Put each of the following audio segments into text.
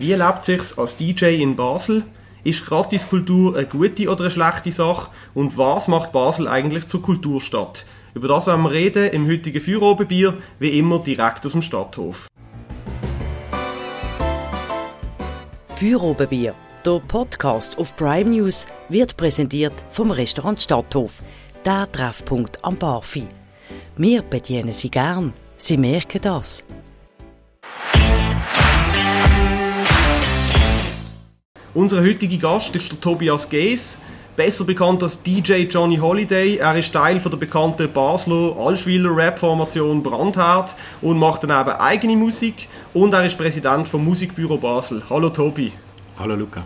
Wie lebt sich's als DJ in Basel? Ist Gratiskultur eine gute oder eine schlechte Sache? Und was macht Basel eigentlich zur Kulturstadt? Über das werden wir reden im heutigen Feuerobenbier, wie immer direkt aus dem Stadthof. Feuerobenbier, der Podcast auf Prime News, wird präsentiert vom Restaurant Stadthof, der Treffpunkt am Barfi. Wir bedienen Sie gern, Sie merken das. Unser heutiger Gast ist der Tobias Gees, besser bekannt als DJ Johnny Holiday. Er ist Teil von der bekannten Basler Allschwiler Rap-Formation Brandherd und macht daneben eigene Musik und er ist Präsident vom Musikbüro Basel. Hallo Tobi. Hallo Luca.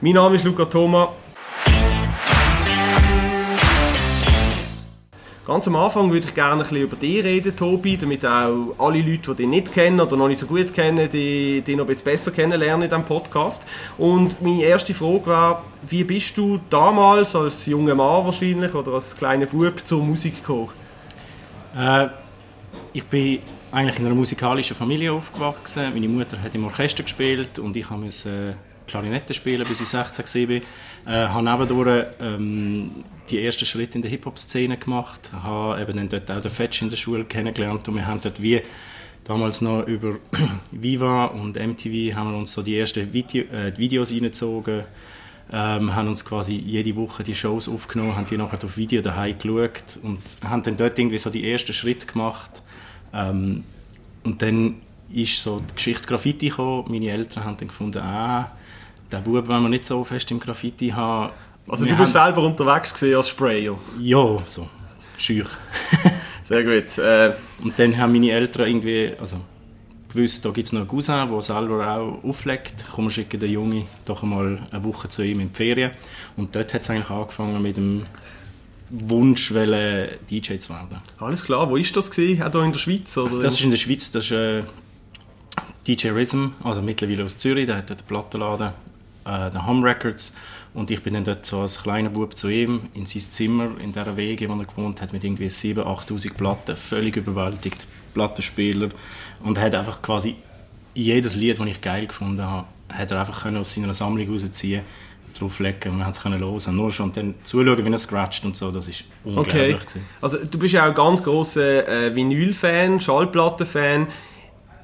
Mein Name ist Luca Thoma. Ganz am Anfang würde ich gerne ein bisschen über dich reden, Tobi, damit auch alle Leute, die dich nicht kennen oder noch nicht so gut kennen, die, die noch ein besser kennenlernen in diesem Podcast. Und meine erste Frage war, wie bist du damals als junger Mann wahrscheinlich oder als kleiner Bub zur Musik gekommen? Äh, ich bin eigentlich in einer musikalischen Familie aufgewachsen. Meine Mutter hat im Orchester gespielt und ich musste äh, Klarinette spielen, bis ich 16 war. Äh, habe nebendurch ähm, die ersten Schritte in der Hip-Hop-Szene gemacht. Habe eben dann dort auch den Fetch in der Schule kennengelernt und wir haben dort wie damals noch über Viva und MTV haben wir uns so die ersten Video, äh, Videos reingezogen. Ähm, haben uns quasi jede Woche die Shows aufgenommen, haben die nachher auf Video daheim geschaut und haben dann dort irgendwie so die ersten Schritte gemacht. Ähm, und dann ist so die Geschichte Graffiti gekommen. Meine Eltern haben dann gefunden, ah, der Bub wollen wir nicht so fest im Graffiti haben. Also wir du bist selber unterwegs gewesen als Sprayer? Ja, so, schüch. Sehr gut. Äh, und dann haben meine Eltern irgendwie, also gewusst, da gibt es noch einen Cousin, der selber auch auflegt. Komm, wir schicken den Jungen doch einmal eine Woche zu ihm in die Ferien. Und dort hat es eigentlich angefangen mit dem Wunsch, DJ zu werden. Alles klar, wo ist das gewesen? Auch hier in der Schweiz? Oder? Das ist in der Schweiz, das ist äh, DJ Rhythm, also mittlerweile aus Zürich, der hat dort einen Plattenladen äh, den Hum Records. Und ich bin dann dort so als kleiner Bub zu ihm in sein Zimmer, in der Wege, wo er gewohnt hat, mit irgendwie 7.000, 8.000 Platten, völlig überwältigt, Plattenspieler. Und er hat einfach quasi jedes Lied, das ich geil gefunden habe, hat er einfach aus seiner Sammlung rausziehen drauflegen und wir haben es können hören. Nur schon dann zuschauen, wie er scratcht und so, das ist unglaublich. Okay. Also du bist ja auch ein ganz grosser äh, Vinyl-Fan, Schallplatten-Fan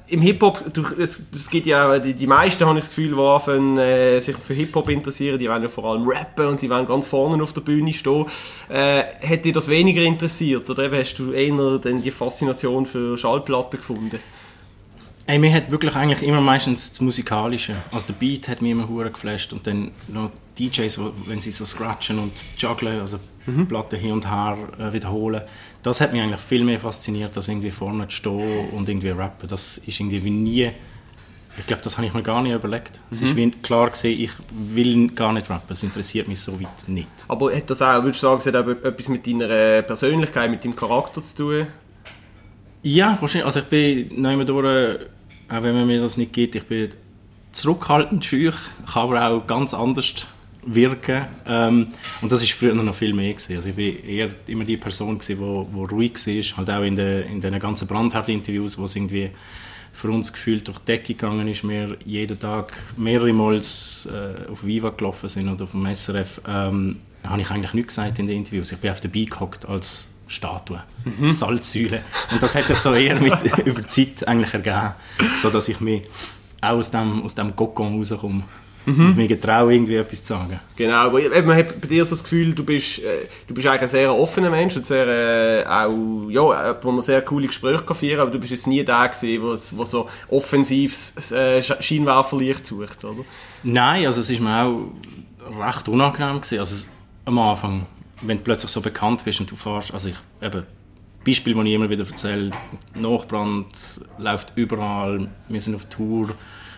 im Hip-Hop, es, gibt ja, die, die meisten habe ich das Gefühl, die äh, sich für Hip-Hop interessieren, die wollen ja vor allem rappen und die wollen ganz vorne auf der Bühne stehen. Äh, hat dich das weniger interessiert oder hast du eher die Faszination für Schallplatten gefunden? Ey, mir hat wirklich eigentlich immer meistens das Musikalische. Also der Beat hat mich immer hure geflasht und dann noch DJs, wenn sie so scratchen und jugglen, also mhm. Platten hin und her äh, wiederholen. Das hat mich eigentlich viel mehr fasziniert, als irgendwie vorne zu stehen und irgendwie rappen. Das ist irgendwie wie nie... Ich glaube, das habe ich mir gar nicht überlegt. Es mhm. ist wie klar gesehen, ich will gar nicht rappen. Es interessiert mich so weit nicht. Aber hat das auch, würdest du sagen, es hat etwas mit deiner Persönlichkeit, mit deinem Charakter zu tun? Ja, wahrscheinlich. Also ich bin immer durch, auch wenn man mir das nicht gibt, ich bin zurückhaltend, schüch, kann aber auch ganz anders wirken. Ähm, und das war früher noch viel mehr gewesen. Also ich war eher immer die Person gewesen, wo, wo ruhig war, halt auch in den in den ganzen Brandherd-Interviews, wo es irgendwie für uns gefühlt durch die Decke gegangen ist, wir jeden Tag mehrere Mal äh, auf Viva gelaufen sind oder auf dem SRF, ähm, habe ich eigentlich nichts gesagt in den Interviews. Ich bin auf der Bein gehockt als Statue, mhm. Salzsäule. Und das hat sich so eher mit, über die Zeit eigentlich ergeben, so dass ich mich auch aus dem, aus dem Kokon rauskomme. Mhm. Und mir getraue, irgendwie etwas zu sagen. Genau, aber man hat bei dir so das Gefühl, du bist, äh, du bist eigentlich ein sehr offener Mensch und sehr, äh, auch, ja, wo man sehr coole Gespräche kann führen aber du bist jetzt nie der gewesen, der so offensives äh, Scheinwerferlicht sucht, oder? Nein, also es ist mir auch recht unangenehm gewesen. Also am Anfang wenn du plötzlich so bekannt bist und du fährst, also ich, eben, Beispiel, das ich immer wieder erzähle, Nachbrand läuft überall, wir sind auf Tour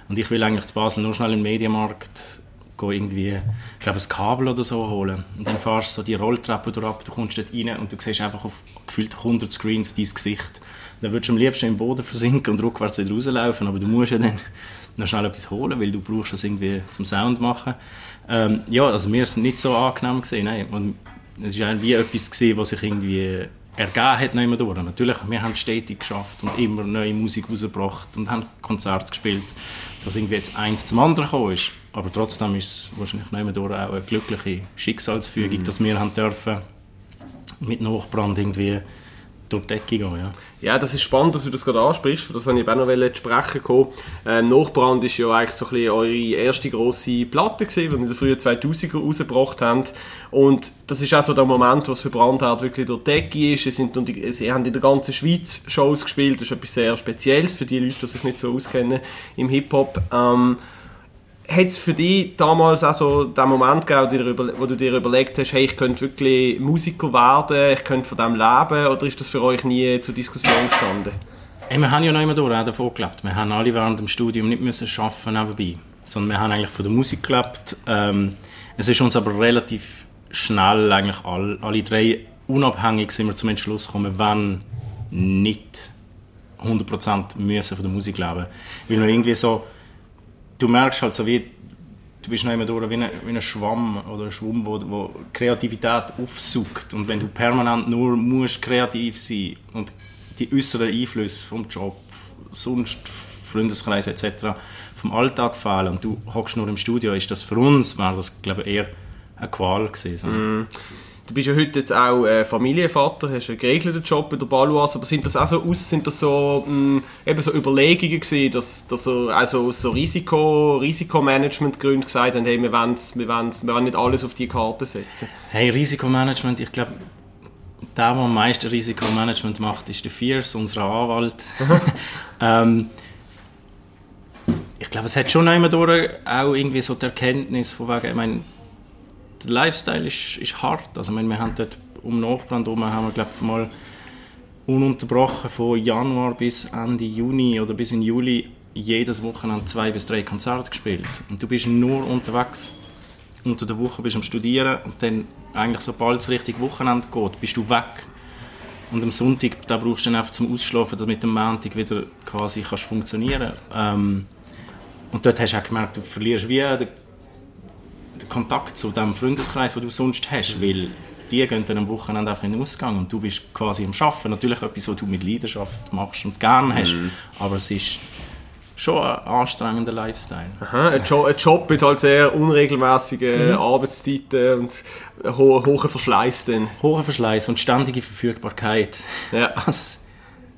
und ich will eigentlich zu Basel nur schnell den Medienmarkt gehen, irgendwie, ich glaube, ein Kabel oder so holen. Und dann fährst du so die Rolltreppe durch du kommst dort rein und du siehst einfach auf gefühlt 100 Screens dein Gesicht. Dann würdest du am liebsten im Boden versinken und rückwärts wieder rauslaufen, aber du musst ja dann noch schnell etwas holen, weil du brauchst das irgendwie zum Sound machen. Ähm, ja, also mir ist es nicht so angenehm gesehen, nein. Und es war wie etwas, gewesen, was sich irgendwie ergeben hat mehr durch. Natürlich, wir haben stetig geschafft und immer neue Musik rausgebracht und haben Konzerte gespielt. dass irgendwie jetzt eins zum anderen gekommen ist. Aber trotzdem ist es wahrscheinlich mehr durch auch eine glückliche Schicksalsfügung, mhm. dass wir haben dürfen mit Nachbrand irgendwie durch die Decke gehen. Ja. ja, das ist spannend, dass du das gerade ansprichst. Das wollte ich auch noch sprechen kommen. Ähm, Nachbrand ist ja eigentlich so ein bisschen eure erste grosse Platte gewesen, die ihr in den frühen 2000er rausgebracht habt. Und das ist auch so der Moment, wo es für Brandhard wirklich durch die Decke ist. Sie, sind, sie haben in der ganzen Schweiz Shows gespielt. Das ist etwas sehr Spezielles für die Leute, die sich nicht so auskennen im Hip-Hop. Ähm, hat es für dich damals auch so den Moment gegeben, wo du dir überlegt hast, hey, ich könnte wirklich Musiker werden, ich könnte von dem leben, oder ist das für euch nie zur Diskussion gestanden? Hey, wir haben ja noch immer durch, davon gelebt. Wir haben alle während dem Studium nicht müssen arbeiten nebenbei, sondern wir haben eigentlich von der Musik gelebt. Ähm, es ist uns aber relativ schnell eigentlich all, alle drei unabhängig sind wir zum Entschluss gekommen, wenn nicht 100% müssen von der Musik leben. Weil wir irgendwie so du merkst halt so wie, du bist noch immer durch wie ein, wie ein Schwamm oder ein Schwamm, wo, wo Kreativität aufsucht. Und wenn du permanent nur musst kreativ sein und die äußeren Einflüsse vom Job, sonst Freundeskreis etc. vom Alltag fehlen und du hockst nur im Studio, ist das für uns, war das glaube ich eher eine Qual gewesen. Mm. Du bist ja heute jetzt auch äh, Familienvater, hast einen geregelten Job bei der Baluas, aber sind das auch so aus, sind das so, mh, mm, eben so Überlegungen gewesen, dass, dass so, also so Risiko, Risikomanagement-Gründe gesagt haben, hey, wir wollen, wir, wollen, wir wollen nicht alles auf die Karte setzen? Hey, Risikomanagement, ich glaube, der, der am meisten Risikomanagement macht, ist der Fierce, unser Anwalt. ähm, ich glaube, es hat schon immer durch auch irgendwie so die Erkenntnis von wegen, ich meine, der Lifestyle ist, ist hart. Also, wir haben dort um Nachbrand herum, haben wir, glaube mal ununterbrochen von Januar bis Ende Juni oder bis in Juli jedes Wochenende zwei bis drei Konzerte gespielt. Und du bist nur unterwegs. Unter der Woche bist du am Studieren und dann eigentlich sobald es richtig Wochenende geht, bist du weg. Und am Sonntag, da brauchst du dann einfach zum Ausschlafen, damit am Montag wieder quasi kannst funktionieren. Ähm, und dort hast du auch gemerkt, du verlierst wie den den Kontakt zu dem Freundeskreis, den du sonst hast, weil die gehen dann am Wochenende einfach in den Ausgang und du bist quasi am Arbeiten. Natürlich etwas, was du mit Leidenschaft machst und gerne hast, mhm. aber es ist schon ein anstrengender Lifestyle. Aha, ein, jo ein Job mit halt sehr unregelmäßigen mhm. Arbeitszeiten und ho hohen Verschleiß dann. Hoher Verschleiß und ständige Verfügbarkeit. Ja. Also,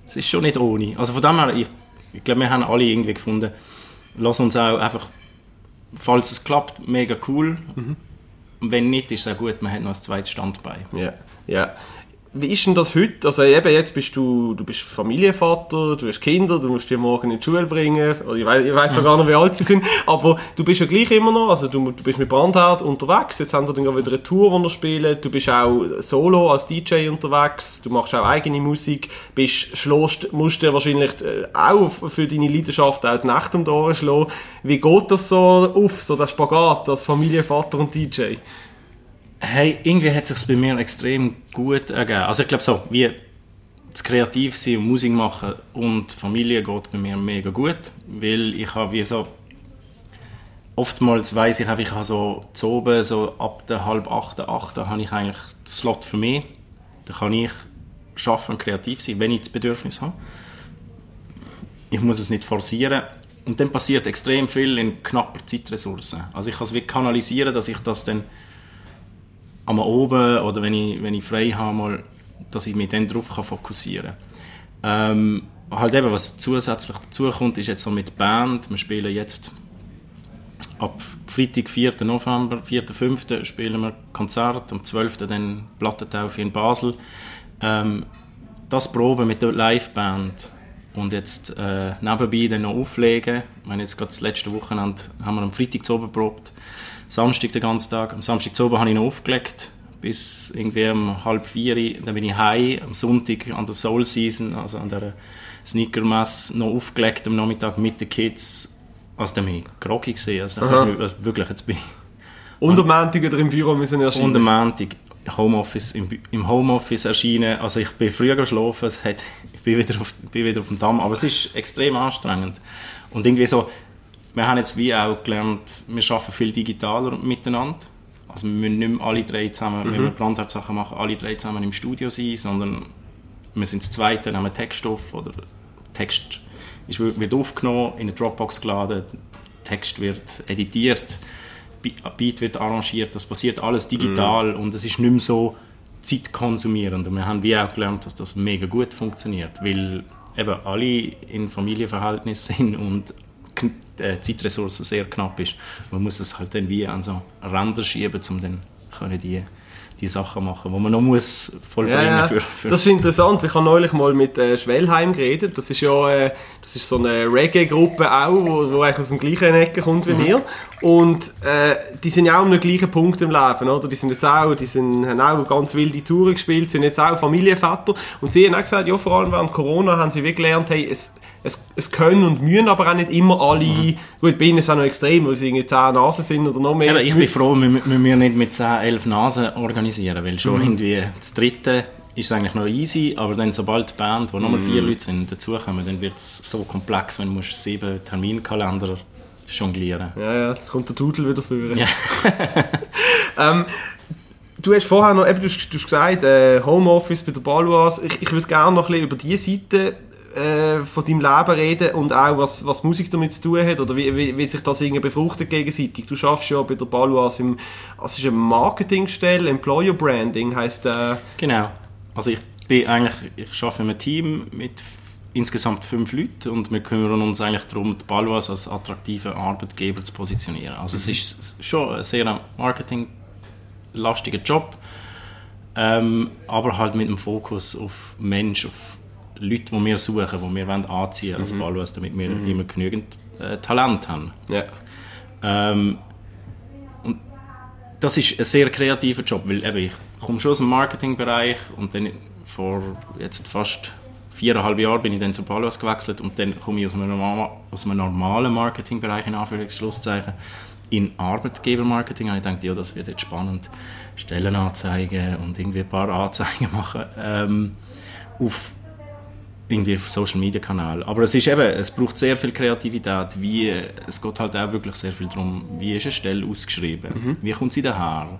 es ist schon nicht ohne. Also von dem her, ich, ich glaube, wir haben alle irgendwie gefunden, lass uns auch einfach falls es klappt, mega cool. Mhm. Wenn nicht, ist es auch gut, man hat noch ein zweites Standbein. Ja, ja. Wie ist denn das heute? Also eben jetzt bist du, du bist Familienvater, du hast Kinder, du musst die morgen in die Schule bringen. Ich weiß, ich weiß noch gar nicht, wie alt sie sind. Aber du bist ja gleich immer noch, also du, du bist mit Brandherd unterwegs. Jetzt haben wir dann wieder eine Tour, die wir spielen. Du bist auch solo als DJ unterwegs. Du machst auch eigene Musik. Bist, schlägst, musst dir wahrscheinlich äh, auch für deine Leidenschaft auch die Nacht um die Ohren schlagen. Wie geht das so auf, so der Spagat als Familienvater und DJ? Hey, irgendwie hat es sich bei mir extrem gut ergeben. Also ich glaube so, wie das kreativ sein und Musik machen und Familie geht bei mir mega gut, weil ich habe wie so oftmals weiß ich ich habe so zu oben, so ab der halb acht, acht, habe ich eigentlich den Slot für mich. Da kann ich schaffen und kreativ sein, wenn ich das Bedürfnis habe. Ich muss es nicht forcieren. Und dann passiert extrem viel in knapper Zeitressourcen. Also ich kann es wie kanalisieren, dass ich das dann einmal oben oder wenn ich, wenn ich frei habe, mal, dass ich mich dann darauf fokussieren kann. Ähm, halt eben, was zusätzlich dazu kommt, ist jetzt so mit Band. Wir spielen jetzt ab Freitag, 4. November, 4. 5. spielen wir Konzert, am 12. dann Plattentaufe in Basel. Ähm, das Proben mit der Liveband und jetzt äh, nebenbei dann noch auflegen. Ich meine, jetzt gerade das letzte Wochenende haben wir am Freitag zu probt. Samstag den ganzen Tag. Am Samstag zu oben habe ich noch aufgelegt bis irgendwie um halb vier. Dann bin ich heim am Sonntag an der Soul Season, also an der Sneaker-Messe, noch aufgelegt am Nachmittag mit den Kids. Also dann bin ich groggy gesehen. Also, also wirklich, jetzt bin ich... Und am Montag wieder im Büro müssen erscheinen? Und am Montag Homeoffice, im, im Homeoffice erscheinen. Also ich bin früher geschlafen, es hat, ich bin wieder, auf, bin wieder auf dem Damm, aber es ist extrem anstrengend. Und irgendwie so, wir haben jetzt wie auch gelernt, wir arbeiten viel digitaler miteinander. Also wir müssen nicht mehr alle drei zusammen, mhm. wenn wir Brandherdsachen machen, alle drei zusammen im Studio sein, sondern wir sind das Zweite, nehmen Text auf oder Text ist, wird aufgenommen, in eine Dropbox geladen, Text wird editiert, Beat wird arrangiert, das passiert alles digital mm. und es ist nicht mehr so zeitkonsumierend. Und wir haben wie auch gelernt, dass das mega gut funktioniert, weil eben alle in Familienverhältnissen sind und äh, Zeitressourcen sehr knapp ist. Man muss das halt dann wie an so Ränder schieben, um dann können die die Sachen machen, die man noch muss vollbringen ja. Für, für Das ist interessant. Ich habe neulich mal mit äh, Schwellheim geredet. Das ist ja äh, das ist so eine Reggae-Gruppe auch, wo, wo aus dem gleichen Ecke kommt wie mhm. wir. Und äh, die sind ja auch an einem gleichen Punkt im Leben, oder? Die sind jetzt auch, die sind, haben auch ganz wilde Touren gespielt, sind jetzt auch Familienväter. Und sie haben auch gesagt, ja, vor allem während Corona haben sie wirklich gelernt, hey, es, es, es können und müssen aber auch nicht immer alle, mhm. gut, bei ihnen ist es auch noch extrem, weil sie irgendwie 10 Nasen sind oder noch mehr. Ja, ich bin froh, wir, wir müssen nicht mit 10, 11 Nasen organisieren, weil schon mhm. irgendwie das dritte ist eigentlich noch easy, aber dann sobald die Band, wo nochmal vier mhm. Leute sind, dazukommen, dann wird es so komplex, wenn du musst sieben Terminkalender jonglieren Ja, ja, jetzt kommt der Tudel wieder führen. Ja. ähm, du hast vorher noch, eben, du, hast, du hast gesagt, äh, Homeoffice bei der Baluas. Ich, ich würde gerne noch ein bisschen über diese Seite äh, von deinem Leben reden und auch, was, was Musik damit zu tun hat oder wie, wie, wie sich das irgendwie befruchtet gegenseitig. Du schaffst ja bei der Baluas im, also ist eine Marketingstelle, Employer Branding heißt äh, Genau. Also ich bin eigentlich, ich arbeite in einem Team mit insgesamt fünf Leuten und wir kümmern uns eigentlich darum, die Baluas als attraktiven Arbeitgeber zu positionieren. Also mhm. es ist schon ein sehr marketinglastiger Job, ähm, aber halt mit dem Fokus auf Mensch, auf Leute, die wir suchen, die wir anziehen wollen als mhm. Damit wir mhm. immer genügend äh, Talent haben. Ja. Ähm, und das ist ein sehr kreativer Job, weil eben, ich komme schon aus dem Marketingbereich und dann vor jetzt fast viereinhalb Jahren bin ich dann zu Palos gewechselt und dann komme ich aus einem, normalen, aus einem normalen Marketingbereich in Anführungszeichen in Arbeitgebermarketing. Und ich dachte, ja, das wird jetzt spannend. Stellenanzeigen und irgendwie ein paar Anzeigen machen ähm, auf irgendwie auf Social Media Kanal. Aber es ist eben, es braucht sehr viel Kreativität. Wie, es geht halt auch wirklich sehr viel darum, wie ist eine Stelle ausgeschrieben, mhm. wie kommt sie daher,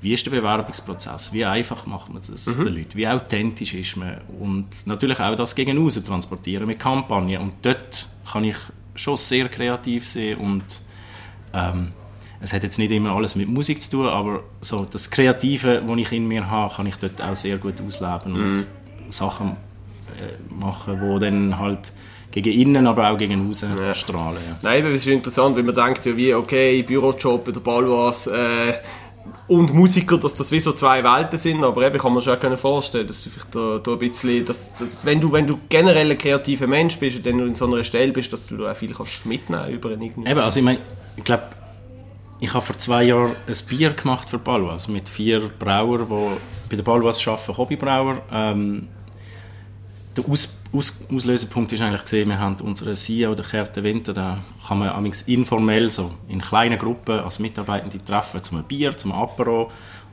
wie ist der Bewerbungsprozess? Wie einfach macht man das mhm. den Leuten? Wie authentisch ist man? Und natürlich auch das gegen außen transportieren mit Kampagnen. Und dort kann ich schon sehr kreativ sein und ähm, es hat jetzt nicht immer alles mit Musik zu tun, aber so das Kreative, was ich in mir habe, kann ich dort auch sehr gut ausleben und mhm. Sachen äh, machen, die dann halt gegen innen, aber auch gegen außen ja. strahlen. Ja. Nein, es ist interessant, wenn man denkt, ja, wie, okay, Bürojob oder Balwas, äh, und Musiker, dass das wie so zwei Welten sind, aber eben kann man sich auch vorstellen, dass du vielleicht da, da ein bisschen, dass, dass, wenn, du, wenn du generell ein kreativer Mensch bist und dann in so einer Stelle bist, dass du da auch viel kannst mitnehmen über irgendwie. Eben, also ich meine, ich glaube, ich habe vor zwei Jahren ein Bier gemacht für Balwas mit vier Brauern, die bei der Balwas arbeiten, Hobbybrauer. Ähm, der Aus, Aus, Auslösepunkt ist eigentlich gesehen, wir haben unseren CEO, der Kerte Winter, da kann man amigs informell so in kleinen Gruppen als Mitarbeitende treffen zum Bier, zum Apero.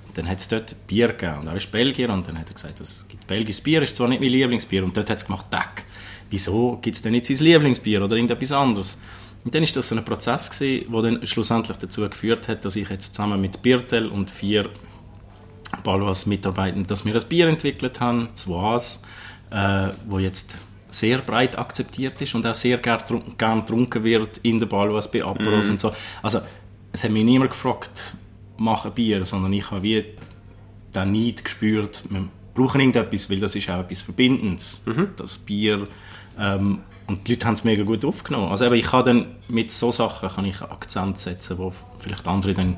Und dann hat es dort Bier gegeben und er ist Belgier und dann hat er gesagt, es gibt belgisches Bier, ist zwar nicht mein Lieblingsbier und dort hat es gemacht, Deck. Wieso gibt es denn nicht sein Lieblingsbier oder irgendetwas anderes? Und dann ist das ein Prozess gewesen, der dann schlussendlich dazu geführt hat, dass ich jetzt zusammen mit Birtel und vier Balwas Mitarbeitern, dass wir ein Bier entwickelt haben, Zoas, äh, wo jetzt sehr breit akzeptiert ist und auch sehr gern, gern getrunken wird in der Balwas bei Aperos mm. und so. Also es hat mich niemand gefragt, mach ein Bier, sondern ich habe wie den Neid gespürt, wir brauchen irgendetwas, weil das ist auch etwas Verbindendes, mhm. das Bier. Ähm, und die Leute haben es mega gut aufgenommen. Also eben, ich kann dann mit so Sachen kann ich Akzent setzen, wo vielleicht andere dann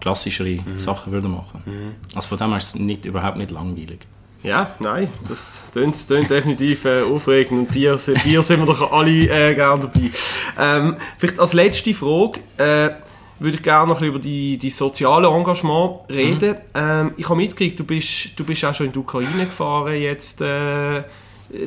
klassischere mhm. Sachen würden machen. Mhm. Also von dem her ist es nicht, überhaupt nicht langweilig. Ja, nein, das klingt, klingt definitiv äh, aufregend und Bier, Bier sind wir doch alle äh, gerne dabei. Ähm, vielleicht als letzte Frage äh, würde ich gerne noch ein bisschen über die, die soziale Engagement reden. Mhm. Ähm, ich habe mitgekriegt, du bist, du bist auch schon in die Ukraine gefahren jetzt, äh,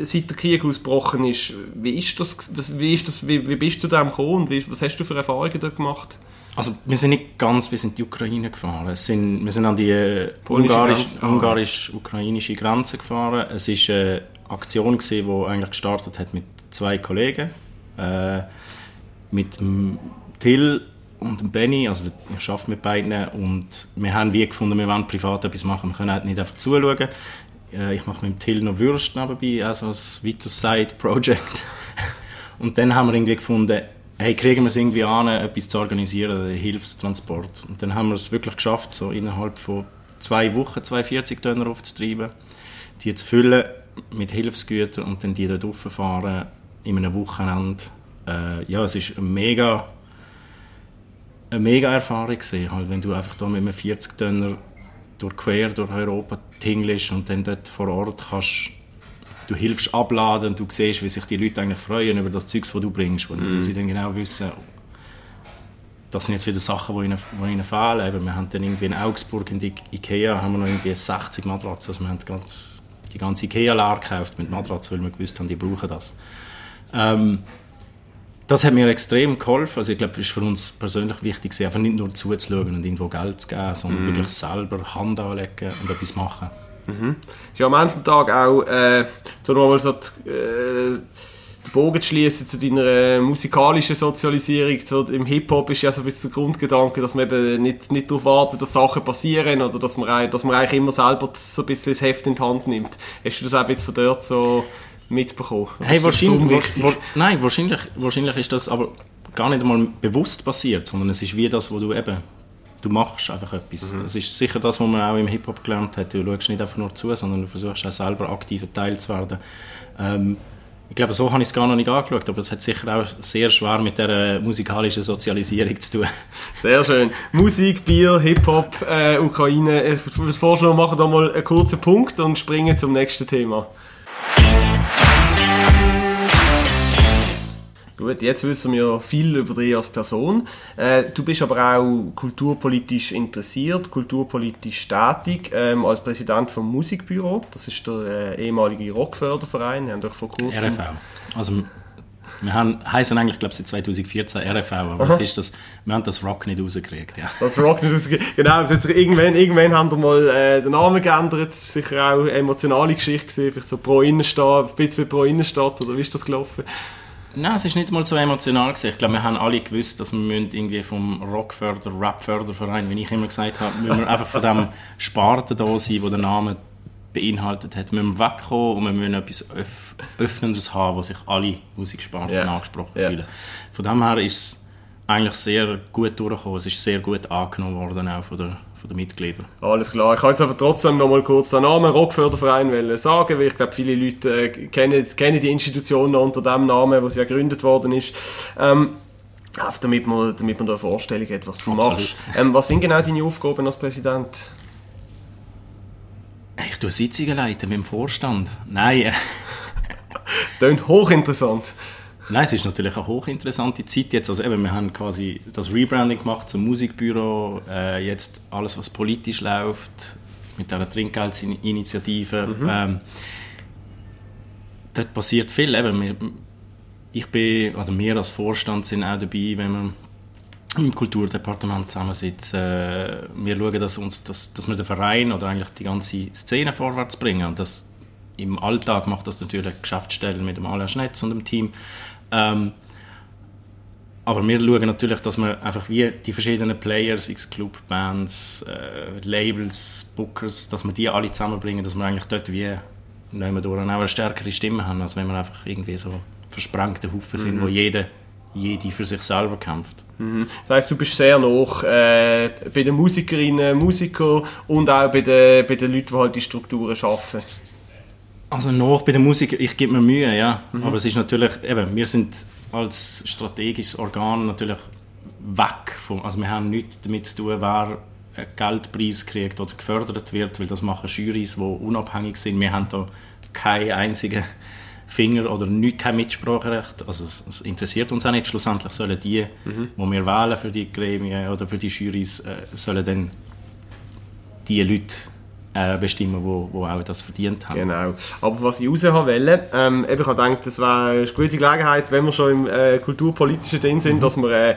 seit der Krieg ausgebrochen ist. Wie ist das, wie, ist das, wie, wie bist du zu dem gekommen und wie, was hast du für Erfahrungen da gemacht? Also wir sind nicht ganz bis in die Ukraine gefahren. Es sind, wir sind an die äh, ungarisch-ukrainische Ungarisch Grenze gefahren. Es war eine Aktion, die eigentlich gestartet hat mit zwei Kollegen. Äh, mit dem Till und dem Benny, also ich arbeite mit beiden und wir haben wie gefunden, wir wollen privat etwas machen, wir können halt nicht einfach zuschauen. Äh, ich mache mit dem Till noch Würst nebenbei, also als weiteres Side-Project. Und dann haben wir irgendwie gefunden, hey, kriegen wir es irgendwie an, etwas zu organisieren, einen Hilfstransport. Und dann haben wir es wirklich geschafft, so innerhalb von zwei Wochen zwei 40 Tonner aufzutreiben, die zu füllen mit Hilfsgütern und dann die dort rauffahren in einem Wochenende. Äh, ja, es ist eine mega, eine mega Erfahrung gewesen, halt, wenn du einfach da mit einem 40 Tonner durch quer durch Europa tingelst und dann dort vor Ort kannst du hilfst abladen und du siehst, wie sich die Leute eigentlich freuen über das Zeugs, das du bringst, wo mhm. sie dann genau wissen, das sind jetzt wieder Sachen, die ihnen, die ihnen fehlen. Eben, wir haben dann irgendwie in Augsburg in die Ikea haben wir noch irgendwie 60 Matratzen, also wir haben ganz, die ganze Ikea leer gekauft mit Matratzen, weil wir gewusst haben, die brauchen das. Ähm, das hat mir extrem geholfen. Also ich glaube, es ist für uns persönlich wichtig, einfach nicht nur zuzuschauen und irgendwo Geld zu geben, sondern mm. wirklich selber Hand anlegen und etwas machen. Mhm. Ist ja am Ende des Tages auch, äh, so nochmal so die, äh, den Bogen zu schließen zu deiner äh, musikalischen Sozialisierung. So, Im Hip-Hop ist ja so ein bisschen der Grundgedanke, dass man eben nicht, nicht darauf wartet, dass Sachen passieren oder dass man, dass man eigentlich immer selber so ein bisschen das Heft in die Hand nimmt. Hast du das auch jetzt von dort so mitbekommen? Hey, wahrscheinlich, wa nein, wahrscheinlich, wahrscheinlich ist das aber gar nicht einmal bewusst passiert, sondern es ist wie das, was du eben du machst einfach etwas. Mhm. Das ist sicher das, was man auch im Hip-Hop gelernt hat. Du schaust nicht einfach nur zu, sondern du versuchst auch selber aktiver Teil zu werden. Ähm, ich glaube, so habe ich es gar noch nicht angeschaut, aber es hat sicher auch sehr schwer mit der musikalischen Sozialisierung zu tun. Sehr schön. Musik, Bier, Hip-Hop, äh, Ukraine. Ich würde vorschlagen, wir machen da mal einen kurzen Punkt und springen zum nächsten Thema. Gut, jetzt wissen wir viel über dich als Person. Äh, du bist aber auch kulturpolitisch interessiert, kulturpolitisch tätig, ähm, als Präsident vom Musikbüro. Das ist der äh, ehemalige Rockförderverein. Wir haben doch vor kurzem... RFV. Also wir haben, heißen eigentlich, glaube ich, seit 2014 RFV, aber was ist das? Wir haben das Rock nicht rausgekriegt, ja. Das Rock nicht rausgekriegt, genau. Jetzt irgendwann, irgendwann haben wir mal äh, den Namen geändert. Das war sicher auch eine emotionale Geschichte gewesen, vielleicht so pro Innenstadt, ein bisschen pro Innenstadt, oder wie ist das gelaufen? Nein, es ist nicht mal so emotional gewesen. Ich glaube, wir haben alle gewusst, dass wir irgendwie vom Rockförder, Rapförderverein, wie ich immer gesagt habe, müssen wir einfach von dem Sparte da sein, wo der Name beinhaltet hat. Wir müssen wegkommen und wir müssen etwas Öff Öffnendes haben, wo sich alle Musiksparten yeah. angesprochen yeah. fühlen. Von dem her ist es eigentlich sehr gut durchgekommen. Es ist sehr gut angenommen worden, auch von der von den Mitgliedern. Alles klar. Ich kann jetzt aber trotzdem noch mal kurz den Namen Rockförderverein sagen, weil ich glaube, viele Leute äh, kennen, kennen die Institution noch unter dem Namen, wo sie ja gegründet worden ist. Ähm, damit man, damit man da eine Vorstellung hat, was du Absolut. machst. Ähm, was sind genau deine Aufgaben als Präsident? Ich tue Sitzungen leiten mit dem Vorstand. Nein. Klingt hochinteressant. Nein, es ist natürlich eine hochinteressante Zeit jetzt. Also eben, wir haben quasi das Rebranding gemacht zum Musikbüro. Äh, jetzt alles, was politisch läuft, mit dieser Trinkgeldinitiative. Mhm. Ähm, dort passiert viel. Eben, wir, ich bin, also wir als Vorstand sind auch dabei, wenn wir im Kulturdepartement zusammensitzen. Äh, wir schauen, dass, uns, dass, dass wir den Verein oder eigentlich die ganze Szene vorwärts bringen. Und das, im Alltag macht das natürlich Geschäftsstellen mit dem Alain Schnetz und dem Team. Ähm, aber wir schauen natürlich, dass wir einfach wie die verschiedenen Players, X-Club, Bands, äh, Labels, Bookers, dass wir die alle zusammenbringen, dass wir eigentlich dort wie nehmen durch auch eine stärkere Stimme haben, als wenn wir einfach irgendwie so versprengte Haufen sind, mhm. wo jeder jede für sich selber kämpft. Mhm. Das heisst, du bist sehr noch äh, bei den Musikerinnen, Musikern und auch bei den, bei den Leuten, die halt die Strukturen schaffen. Also noch bei der Musik, ich gebe mir Mühe, ja. Mhm. Aber es ist natürlich, eben, wir sind als strategisches Organ natürlich weg vom, also wir haben nichts damit zu tun, wer einen Geldpreis kriegt oder gefördert wird, weil das machen Jurys, die unabhängig sind. Wir haben da keinen einzigen Finger oder nicht, kein Mitspracherecht. Also es, es, interessiert uns auch nicht. Schlussendlich sollen die, mhm. die wir wählen für die Gremien oder für die Jurys, äh, sollen dann die Leute äh, bestimmen, wo, wo auch das verdient haben. Genau. Aber was ich raus wollte, ähm, ich habe gedacht, das wäre eine gute Gelegenheit, wenn wir schon im äh, kulturpolitischen Ding sind, mhm. dass wir äh,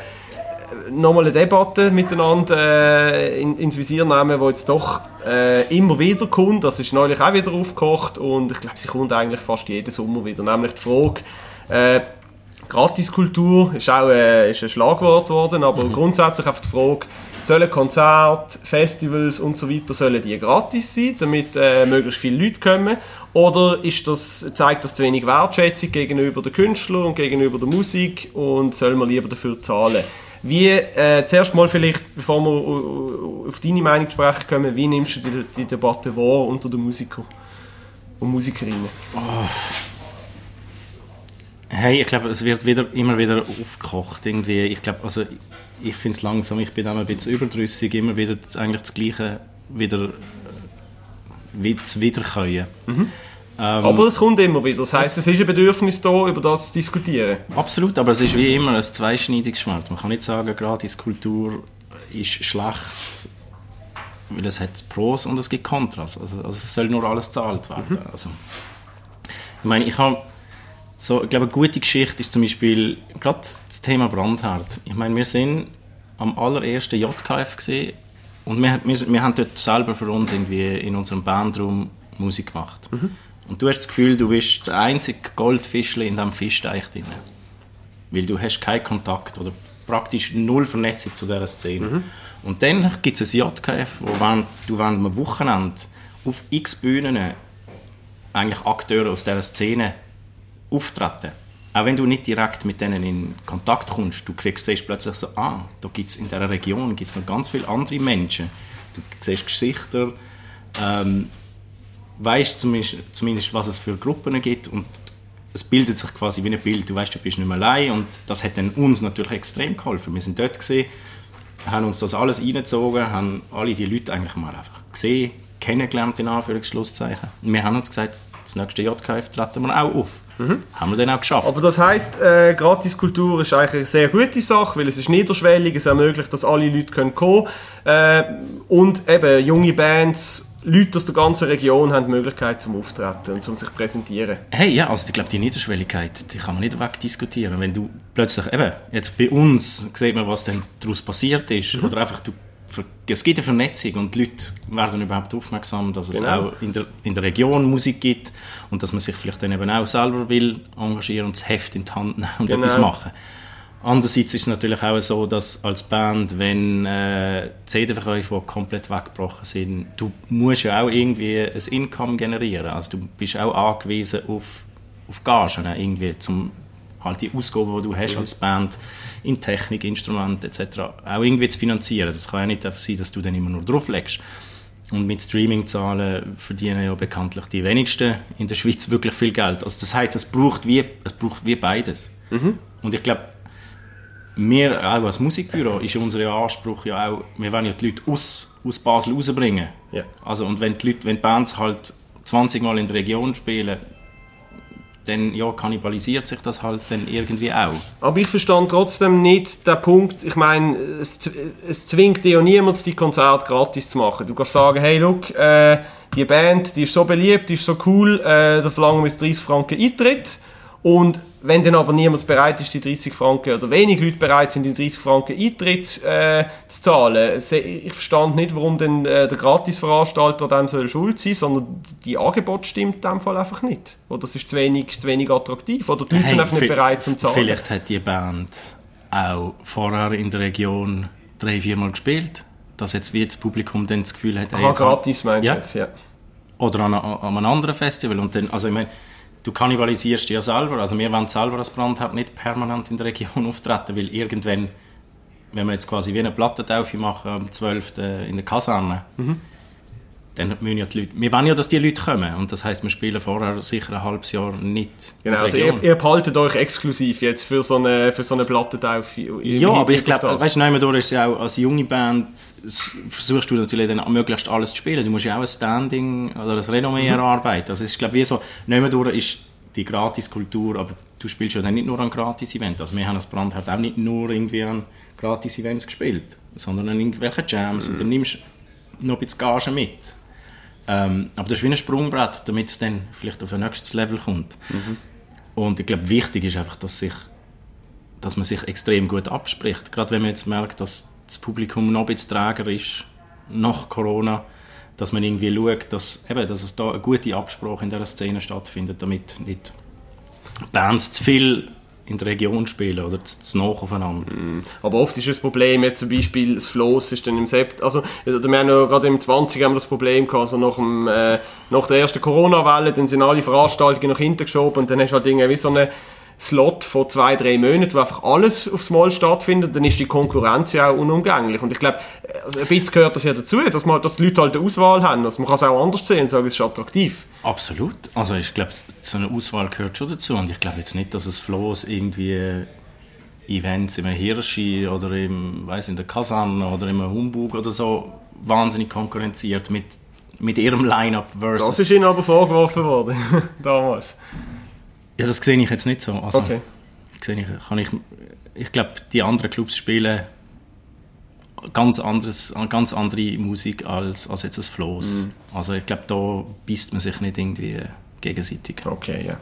nochmal eine Debatte miteinander äh, in, ins Visier nehmen, die jetzt doch äh, immer wieder kommt. Das ist neulich auch wieder aufgekocht und ich glaube, sie kommt eigentlich fast jeden Sommer wieder. Nämlich die Frage, äh, Gratiskultur ist auch äh, ist ein Schlagwort geworden, aber mhm. grundsätzlich einfach die Frage, sollen Konzerte, Festivals und so weiter, sollen die gratis sein, damit äh, möglichst viele Leute kommen? Oder ist das, zeigt das zu wenig Wertschätzung gegenüber den Künstlern und gegenüber der Musik und soll man lieber dafür zahlen? Wie, äh, zuerst mal vielleicht, bevor wir auf deine Meinung sprechen kommen, wie nimmst du die, die Debatte wahr unter den Musikern und Musikerinnen? Oh. Hey, ich glaube, es wird wieder, immer wieder aufgekocht. Irgendwie. Ich glaube, also, ich finde es langsam, ich bin auch ein bisschen überdrüssig, immer wieder eigentlich das Gleiche wieder äh, zu wiederkäuen. Mhm. Ähm, aber es kommt immer wieder. Das heisst, es, es ist ein Bedürfnis da, über das zu diskutieren. Absolut, aber es ist wie immer ein zweischneidiges Schwert. Man kann nicht sagen, gratis Kultur ist schlecht, weil es hat Pros und es gibt Kontras. Also, also es soll nur alles gezahlt werden. Mhm. Also, ich meine, ich habe so, ich glaube, eine gute Geschichte ist zum Beispiel gerade das Thema Brandherd. Ich meine, wir sind am allerersten JKF gesehen und wir, wir, wir haben dort selber für uns irgendwie in unserem Bandraum Musik gemacht. Mhm. Und du hast das Gefühl, du bist das einzige Goldfischle in diesem Fischteich drin. Weil du hast keinen Kontakt oder praktisch null Vernetzung zu dieser Szene. Mhm. Und dann gibt es ein JKF, wo während, du während einem Wochenende auf x Bühnen eigentlich Akteure aus dieser Szene auftreten. Auch wenn du nicht direkt mit denen in Kontakt kommst, du kriegst, siehst plötzlich so, ah, da gibt es in dieser Region gibt's noch ganz viele andere Menschen. Du siehst Gesichter, ähm, weißt zumindest, zumindest, was es für Gruppen gibt und es bildet sich quasi wie ein Bild. Du weißt, du bist nicht mehr allein und das hat dann uns natürlich extrem geholfen. Wir sind dort gesehen, haben uns das alles reingezogen, haben alle die Leute eigentlich mal einfach gesehen, kennengelernt in Anführungsschlusszeichen. Wir haben uns gesagt, das nächste JKF treten wir auch auf. Mhm. Haben wir dann auch geschafft. Aber das heisst, äh, Gratiskultur ist eigentlich eine sehr gute Sache, weil es ist niederschwellig, es ermöglicht, dass alle Leute können kommen äh, und eben junge Bands Leute aus der ganzen Region haben die Möglichkeit zum Auftreten und zum sich präsentieren. Hey, ja, also ich glaube, die Niederschwelligkeit, die kann man nicht wegdiskutieren. Wenn du plötzlich, eben, jetzt bei uns sieht man, was dann daraus passiert ist, mhm. oder einfach du es gibt eine Vernetzung und die Leute werden überhaupt aufmerksam, dass es genau. auch in der, in der Region Musik gibt und dass man sich vielleicht dann eben auch selber will engagieren und das Heft in die Hand nehmen und genau. etwas machen. Andererseits ist es natürlich auch so, dass als Band, wenn äh, CD-Verkäufe komplett weggebrochen sind, du musst ja auch irgendwie ein Income generieren. Also du bist auch angewiesen auf, auf Gagen, irgendwie zum halt die Ausgaben, die du hast als Band in Technik, Instrument etc. auch irgendwie zu finanzieren. Das kann ja nicht einfach sein, dass du dann immer nur drauflegst. Und mit Streaming-Zahlen verdienen ja bekanntlich die wenigsten in der Schweiz wirklich viel Geld. Also das heißt, es braucht wie, es braucht wie beides. Mhm. Und ich glaube, wir auch als Musikbüro ist unser Anspruch ja auch, wir wollen ja die Leute aus, aus Basel rausbringen. Ja. Also, und wenn die, Leute, wenn die Bands halt 20 Mal in der Region spielen, dann ja, kannibalisiert sich das halt dann irgendwie auch. Aber ich verstand trotzdem nicht den Punkt, ich meine, es, es zwingt dir ja niemand, die Konzerte gratis zu machen. Du kannst sagen, hey, look, äh, die Band, die ist so beliebt, die ist so cool, äh, da verlangen wir jetzt 30 Franken Eintritt und wenn dann aber niemand bereit ist, die 30 Franken, oder wenig Leute bereit sind, die 30 Franken Eintritt äh, zu zahlen, ich verstand nicht, warum denn äh, der Gratisveranstalter dann soll schuld sein, sondern die Angebot stimmt in dem Fall einfach nicht. Oder es ist zu wenig, zu wenig attraktiv, oder die Leute hey, sind einfach nicht bereit zum Zahlen. Vielleicht hat die Band auch vorher in der Region drei, viermal gespielt, dass jetzt wie das Publikum dann das Gefühl hat, hey, Aha, gratis meinst ja. jetzt, ja. Oder an, an einem anderen Festival und dann, also ich meine, du kannibalisierst ja selber. Also wir wollen selber als Brandhaupt nicht permanent in der Region auftreten, weil irgendwann, wenn wir jetzt quasi wie eine Plattentaufe machen am 12. in der Kaserne, mhm dann müssen ja die Leute, wir wollen ja, dass die Leute kommen und das heißt, wir spielen vorher sicher ein halbes Jahr nicht. Genau, also ihr, ihr behaltet euch exklusiv jetzt für so eine, für so eine Plattentaufe. Ja, aber ich glaube, weißt du, nehmen ist ja auch als junge Band versuchst du natürlich dann möglichst alles zu spielen. Du musst ja auch ein Standing oder ein Renommee mhm. erarbeiten. Also ich glaube, wie so, nehmen ist die Gratiskultur, aber du spielst ja dann nicht nur an Gratis-Events. Also wir haben als Brand halt auch nicht nur irgendwie an Gratis-Events gespielt, sondern an irgendwelchen Jams mhm. und dann nimmst du noch ein bisschen Gage mit. Ähm, aber das ist wie ein Sprungbrett, damit es dann vielleicht auf ein nächstes Level kommt. Mhm. Und ich glaube, wichtig ist einfach, dass, sich, dass man sich extrem gut abspricht. Gerade wenn man jetzt merkt, dass das Publikum noch ein bisschen träger ist nach Corona, dass man irgendwie schaut, dass, eben, dass es da eine gute Absprache in dieser Szene stattfindet, damit nicht Bands zu viel in der Region spielen oder zu, zu nach aufeinander. Mhm. Aber oft ist das Problem, jetzt zum Beispiel das Floss ist dann im September, also wir haben ja gerade im 20 haben wir das Problem gehabt, also nach, dem, äh, nach der ersten Corona-Welle, dann sind alle Veranstaltungen nach hinten geschoben und dann hast du halt irgendwie so eine Slot von zwei, drei Monaten, wo einfach alles aufs Mal stattfindet, dann ist die Konkurrenz ja auch unumgänglich. Und ich glaube, also ein bisschen gehört das ja dazu, dass, man, dass die Leute halt eine Auswahl haben. Also man kann es auch anders sehen und sagen, es ist attraktiv. Absolut. Also ich glaube, so eine Auswahl gehört schon dazu. Und ich glaube jetzt nicht, dass es Floß irgendwie Events im Hirschi oder im, weiß in der Kaserne oder im Humbug oder so wahnsinnig konkurrenziert mit, mit ihrem Line-Up versus... Das ist ihnen aber vorgeworfen worden, damals. Ja, das sehe ich jetzt nicht so. Also, Okay. sehe ich, kann ich, ich glaube, die anderen Clubs spielen ganz, anderes, ganz andere Musik als, als jetzt das Floß. Also ich glaube, da beißt man sich nicht irgendwie gegenseitig. Okay, ja.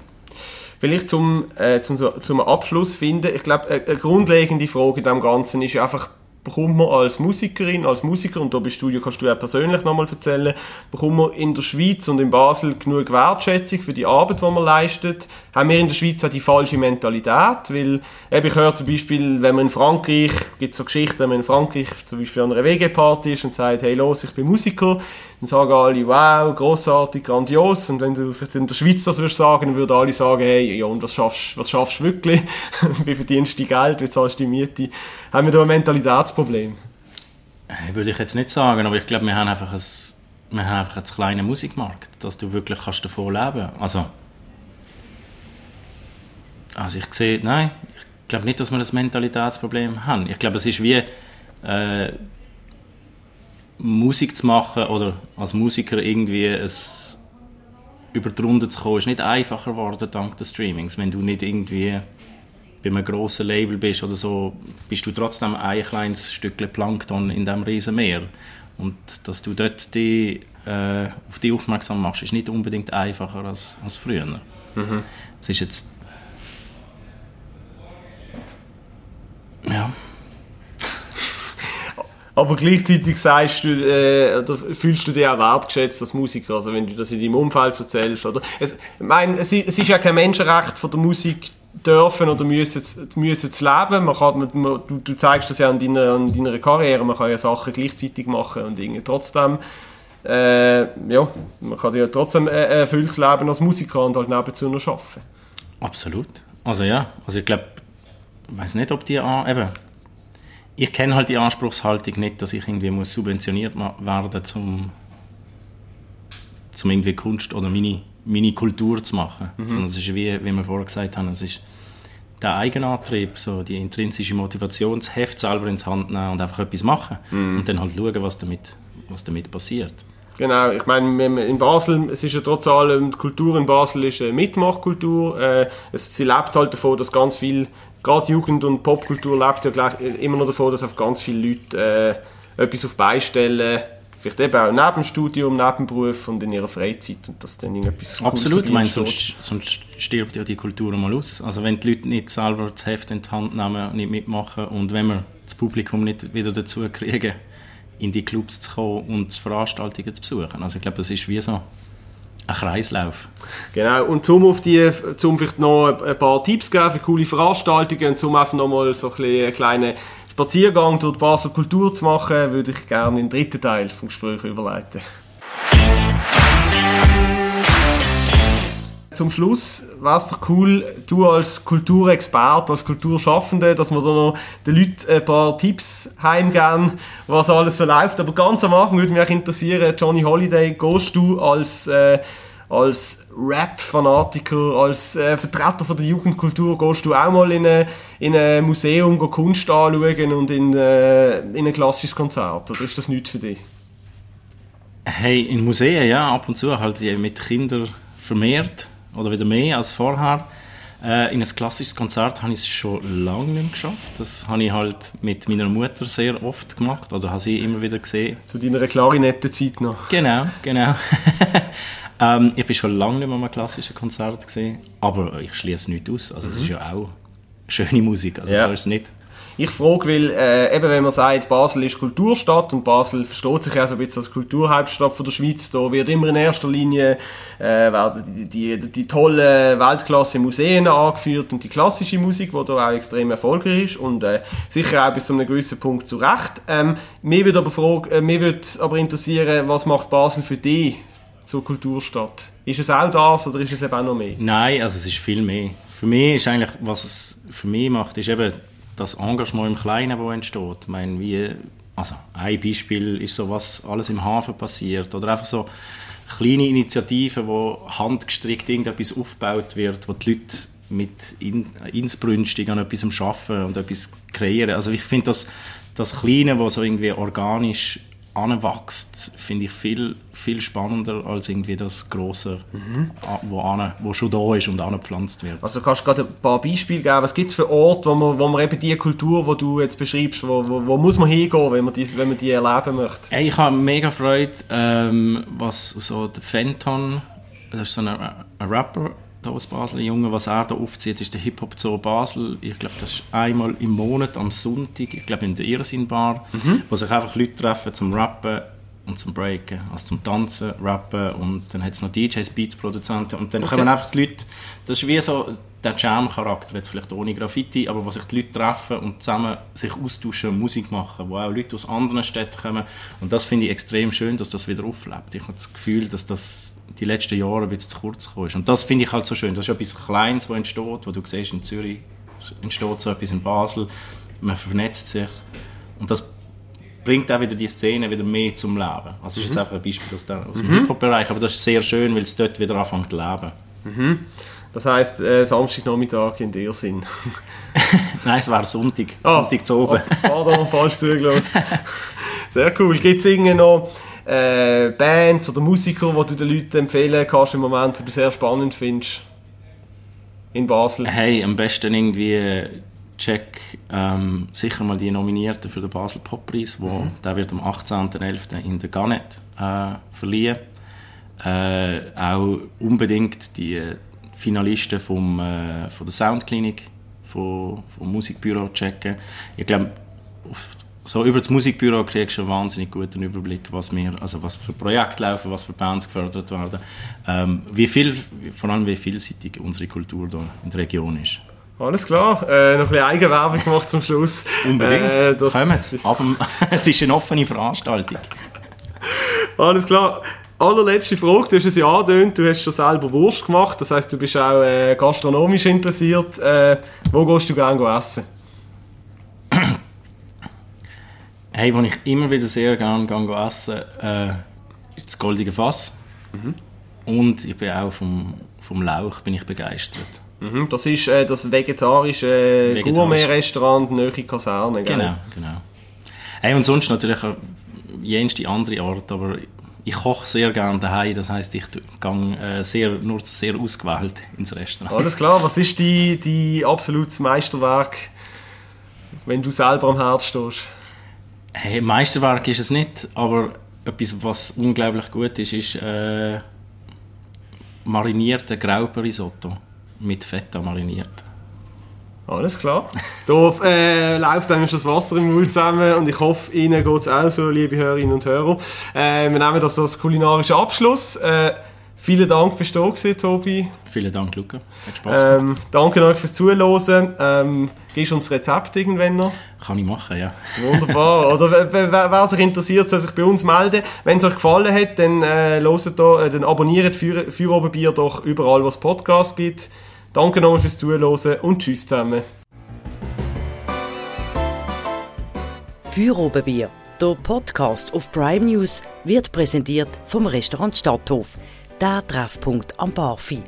Vielleicht zum, äh, zum, zum Abschluss finden, ich glaube, eine, eine grundlegende Frage in dem Ganzen ist einfach, bekommt man als Musikerin, als Musiker, und da bist du, kannst du ja persönlich nochmal erzählen, bekommt man in der Schweiz und in Basel genug Wertschätzung für die Arbeit, die man leistet? Haben wir in der Schweiz auch die falsche Mentalität? Weil, eben, ich höre zum Beispiel, wenn man in Frankreich, gibt so Geschichten, wenn man in Frankreich zum Beispiel an einer WG-Party ist und sagt, hey los, ich bin Musiker, dann sagen alle, wow, großartig, grandios. Und wenn du vielleicht in der Schweiz das würdest sagen, dann würden alle sagen, hey, ja, und was schaffst, was schaffst du wirklich? wie verdienst du Geld? Wie zahlst du die Miete? Haben wir da ein Mentalitätsproblem? Äh, Würde ich jetzt nicht sagen, aber ich glaube, wir haben einfach ein, wir haben einfach einen kleinen Musikmarkt, dass du wirklich kannst davon leben Also, also ich sehe, nein, ich glaube nicht, dass wir das Mentalitätsproblem haben. Ich glaube, es ist wie äh, Musik zu machen oder als Musiker irgendwie es über die Runde zu kommen, ist nicht einfacher geworden dank des Streamings. Wenn du nicht irgendwie bei einem grossen Label bist oder so, bist du trotzdem ein kleines Stückchen Plankton in diesem riesen Meer. Und dass du dort die, äh, auf die aufmerksam machst, ist nicht unbedingt einfacher als, als früher. Es ist jetzt... Ja, Aber gleichzeitig sagst du, äh, oder fühlst du dich auch wertgeschätzt als Musiker, also wenn du das in deinem Umfeld erzählst, oder? Es, ich meine, es, es ist ja kein Menschenrecht von der Musik dürfen oder müssen, müssen zu leben. Man kann, man, du, du zeigst das ja an deiner, an deiner Karriere, man kann ja Sachen gleichzeitig machen und irgendwie trotzdem, äh, ja, man kann ja trotzdem ein erfülltes Leben als Musiker und halt nebenzu noch arbeiten. Absolut. Also ja, also ich glaube, ich weiß nicht, ob die an, eben, ich kenne halt die Anspruchshaltung nicht, dass ich irgendwie muss subventioniert werden zum zum irgendwie Kunst oder meine, meine Kultur zu machen. Sondern es ist wie, wie wir vorher gesagt haben, es ist der Eigenantrieb, so die intrinsische Motivation, das Heft selber ins Hand nehmen und einfach etwas machen und dann halt schauen, was damit, was damit passiert. Genau, ich meine, in Basel, es ist ja trotz allem, die Kultur in Basel ist eine Mitmachkultur. Äh, es, sie lebt halt davon, dass ganz viel, gerade Jugend- und Popkultur lebt ja gleich, immer noch davon, dass auf ganz viele Leute äh, etwas auf beistellen, vielleicht eben auch neben dem Studium, neben dem Beruf und in ihrer Freizeit und dass dann irgendetwas Absolut, ich meine, sonst, sonst stirbt ja die Kultur mal aus. Also wenn die Leute nicht selber das Heft in die Hand nehmen, nicht mitmachen und wenn wir das Publikum nicht wieder dazu kriegen, in die Clubs zu kommen und Veranstaltungen zu besuchen. Also ich glaube, es ist wie so ein Kreislauf. Genau, und zum auf die, zum vielleicht noch ein paar Tipps geben für coole Veranstaltungen und einfach nochmal so ein einen kleinen Spaziergang durch die Basel Kultur zu machen, würde ich gerne den dritten Teil vom Gespräch überleiten. Zum Schluss wäre es doch cool, du als Kulturexperte, als Kulturschaffende, dass wir da noch den Leuten ein paar Tipps heimgeben, was alles so läuft. Aber ganz am Anfang würde mich interessieren, Johnny Holiday, gehst du als, äh, als Rap-Fanatiker, als äh, Vertreter von der Jugendkultur, gehst du auch mal in, eine, in ein Museum go Kunst anschauen und in, äh, in ein klassisches Konzert? Oder ist das nichts für dich? Hey, in Museen, ja, ab und zu halt mit Kindern vermehrt oder wieder mehr als vorher. Äh, in ein klassisches Konzert habe ich es schon lange nicht geschafft. Das habe ich halt mit meiner Mutter sehr oft gemacht oder habe sie immer wieder gesehen. Zu deiner Klarinettenzeit noch? Genau, genau. ähm, ich bin schon lange nicht mehr an einem klassischen Konzert gesehen, aber ich schließe nichts aus. Also es ist ja auch schöne Musik, also Ja. so ist es nicht. Ich frage, weil äh, eben wenn man sagt, Basel ist Kulturstadt und Basel versteht sich ja so ein bisschen als Kulturhauptstadt von der Schweiz, da wird immer in erster Linie äh, die, die, die, die tollen Weltklasse-Museen angeführt und die klassische Musik, die da auch extrem erfolgreich ist und äh, sicher auch bis zu einem gewissen Punkt zu Recht. Ähm, mir würde aber, äh, würde aber interessieren, was macht Basel für dich zur Kulturstadt? Ist es auch das oder ist es eben auch noch mehr? Nein, also es ist viel mehr. Für mich ist eigentlich, was es für mich macht, ist eben das Engagement im Kleinen, das entsteht. Ich meine, wie, also ein Beispiel ist so, was alles im Hafen passiert oder einfach so kleine Initiativen, wo handgestrickt irgendetwas aufgebaut wird, wo die Leute mit in, insbrünstig an etwas arbeiten und etwas kreieren. Also ich finde das, das Kleine, was so irgendwie organisch anwächst, finde ich viel, viel spannender als irgendwie das Große, mhm. wo, an, wo schon da ist und angepflanzt wird. Also kannst du gerade ein paar Beispiele geben? Was gibt es für Orte, wo man, wo man eben die Kultur, die du jetzt beschreibst, wo, wo, wo muss man hingehen, wenn man die, wenn man die erleben möchte? Ich habe mega Freude, ähm, was so der Fenton, das ist so ein, ein Rapper, da aus Basel, Junge, was er da aufzieht, ist der Hip-Hop Zoo Basel. Ich glaube, das ist einmal im Monat am Sonntag, ich glaube in der Irrsinn Bar, mhm. wo sich einfach Leute treffen zum Rappen und zum Breaken, also zum Tanzen, Rappen und dann hat es noch DJs, Beats-Produzenten und dann okay. kommen einfach die Leute, das ist wie so der Jam-Charakter, jetzt vielleicht ohne Graffiti, aber wo sich die Leute treffen und zusammen sich austauschen und Musik machen, wo auch Leute aus anderen Städten kommen und das finde ich extrem schön, dass das wieder auflebt. Ich habe das Gefühl, dass das die letzten Jahre ein bisschen zu kurz gekommen ist und das finde ich halt so schön, das ist etwas Kleines, was entsteht, wo du siehst, in Zürich entsteht so etwas in Basel, man vernetzt sich und das bringt auch wieder die Szene wieder mehr zum Leben. Also das ist jetzt mhm. einfach ein Beispiel aus, der, aus dem mhm. Hip-Hop-Bereich, aber das ist sehr schön, weil es dort wieder anfängt zu leben. Mhm. Das heisst, äh, Samstagnachmittag in der Sinn. Nein, es war Sonntag. Ah, Sonntag zu oben. Ah, pardon, falsch zugelassen. Sehr cool. Gibt es irgendwie noch äh, Bands oder Musiker, die du den Leuten empfehlen kannst im Moment, die du sehr spannend findest? In Basel? Hey, am besten irgendwie check ähm, sicher mal die Nominierten für den Basel Poppreis, wo mhm. der wird am 18.11. in der Garnet äh, verliehen. Äh, auch unbedingt die Finalisten vom, äh, von der Soundklinik, vom, vom Musikbüro checken. Ich glaube, so über das Musikbüro kriegst du einen wahnsinnig guten Überblick, was wir, also was für Projekte laufen, was für Bands gefördert werden, ähm, wie viel, vor allem wie vielseitig unsere Kultur hier in der Region ist. Alles klar, äh, noch ein bisschen Eigenwerbung gemacht zum Schluss. Unbedingt, äh, das, Kommt, es ist eine offene Veranstaltung. Alles klar. Allerletzte Frage, du hast es ja angedeutet, du hast schon selber Wurst gemacht, das heisst, du bist auch äh, gastronomisch interessiert. Äh, wo gehst du gerne essen? Hey, wo ich immer wieder sehr gerne gehe essen äh, ist das Goldige Fass. Mhm. Und ich bin auch vom, vom Lauch bin ich begeistert. Mhm, das ist äh, das vegetarische Gourmet-Restaurant Nöchi Kaserne, gell? Genau, genau. Hey, und sonst natürlich jenste andere Art, aber ich koche sehr gerne daheim, das heißt ich gehe äh, sehr, nur sehr ausgewählt ins Restaurant. Alles klar, was ist die, die absolutes Meisterwerk, wenn du selber am Herz stehst? Hey, Meisterwerk ist es nicht, aber etwas, was unglaublich gut ist, ist äh, marinierter Grauperisotto mit Feta mariniert. Alles klar. Da äh, läuft dann das Wasser im Mund zusammen und ich hoffe, Ihnen geht es auch so, liebe Hörerinnen und Hörer. Äh, wir nehmen das als kulinarischen Abschluss. Äh, vielen Dank fürs da gewesen, Tobi. Vielen Dank, Luca. Hat Spaß ähm, gemacht. Ähm, danke euch fürs Zuhören. Ähm, gibst du uns Rezept irgendwann noch? Kann ich machen, ja. Wunderbar. Oder wer, wer sich interessiert, soll sich bei uns melden. Wenn es euch gefallen hat, dann, äh, da, äh, dann abonniert Feuer, doch überall, wo es Podcasts gibt. Danke nochmal fürs Zuhören und tschüss zusammen. Feuerobenbier, der Podcast auf Prime News, wird präsentiert vom Restaurant Stadthof, der Treffpunkt am Barfi.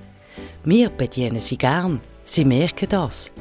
Wir bedienen Sie gern, Sie merken das.